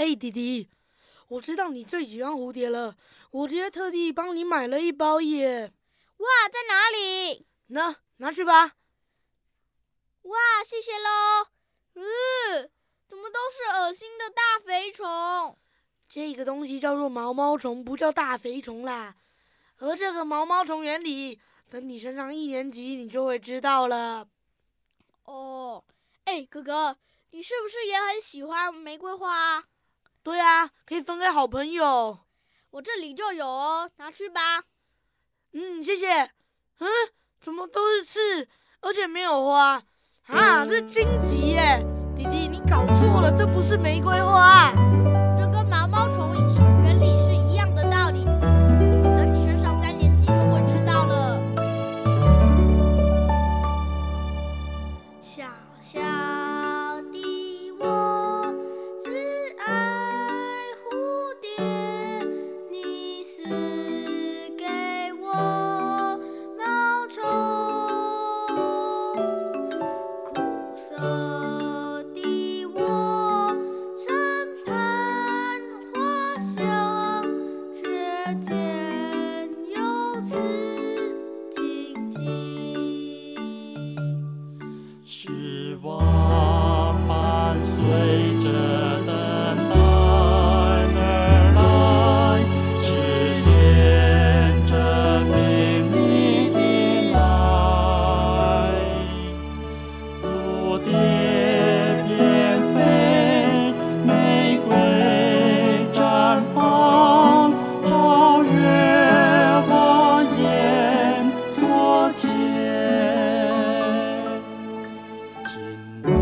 哎，弟弟，我知道你最喜欢蝴蝶了，我今天特地帮你买了一包耶。哇，在哪里？那拿去吧。哇，谢谢喽。嗯，怎么都是恶心的大肥虫？这个东西叫做毛毛虫，不叫大肥虫啦。而这个毛毛虫原理，等你升上一年级，你就会知道了。哦，哎，哥哥，你是不是也很喜欢玫瑰花？对啊，可以分给好朋友。我这里就有哦，拿去吧。嗯，谢谢。嗯，怎么都是刺，而且没有花？啊，这是荆棘耶！弟弟，你搞错了，这不是玫瑰花。这跟毛毛虫原理是一样的道理。等你升上三年级就会知道了。小失望伴随你。